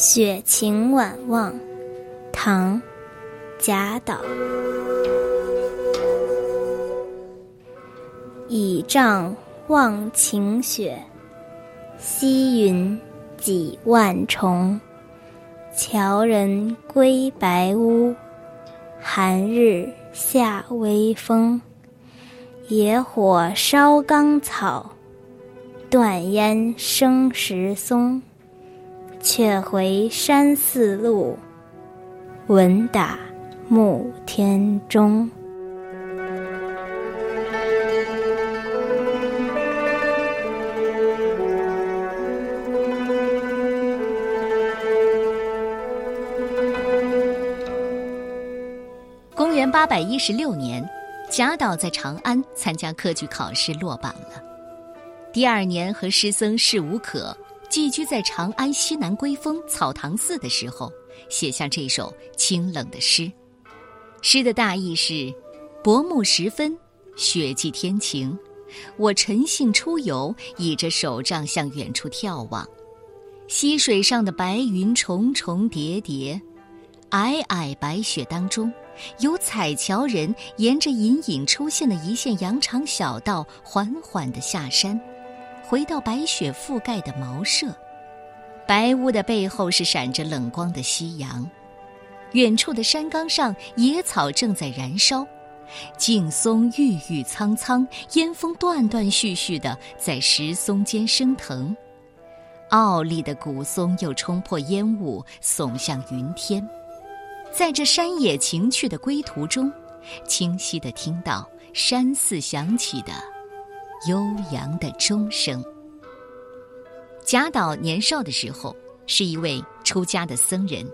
雪晴晚望，唐·贾岛。倚杖望晴雪，溪云几万重。樵人归白屋，寒日下微风。野火烧冈草，断烟生石松。却回山寺路，闻打暮天钟。公元八百一十六年，贾岛在长安参加科举考试落榜了。第二年，和师僧释无可。寄居在长安西南归峰草堂寺的时候，写下这首清冷的诗。诗的大意是：薄暮时分，雪霁天晴，我陈姓出游，倚着手杖向远处眺望。溪水上的白云重重叠叠，皑皑白雪当中，有彩樵人沿着隐隐出现的一线羊肠小道，缓缓地下山。回到白雪覆盖的茅舍，白屋的背后是闪着冷光的夕阳，远处的山岗上野草正在燃烧，劲松郁郁苍苍，烟风断断续续的在石松间升腾，傲立的古松又冲破烟雾，耸向云天，在这山野情趣的归途中，清晰的听到山寺响起的。悠扬的钟声。贾岛年少的时候是一位出家的僧人，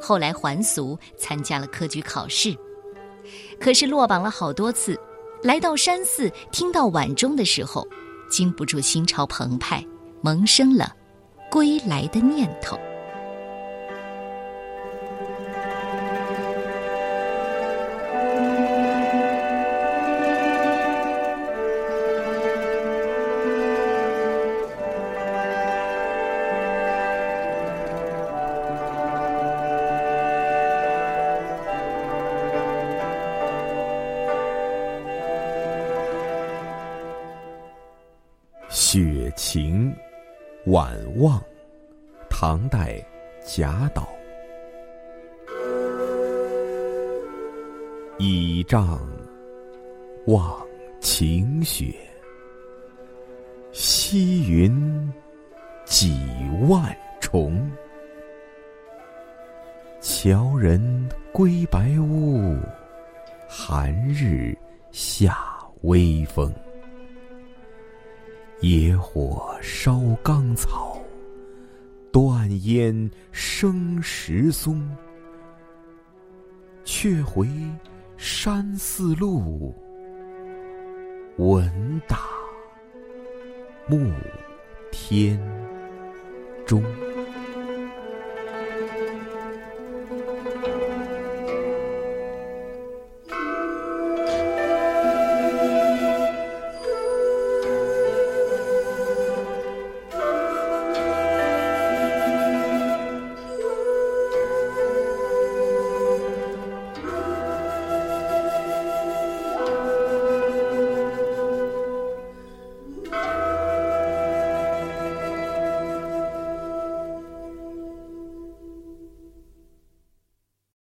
后来还俗参加了科举考试，可是落榜了好多次。来到山寺听到晚钟的时候，经不住心潮澎湃，萌生了归来的念头。雪晴晚望，唐代贾岛。倚杖望晴雪，溪云几万重。樵人归白屋，寒日下微风。野火烧冈草，断烟生石松。却回山寺路，闻打暮天钟。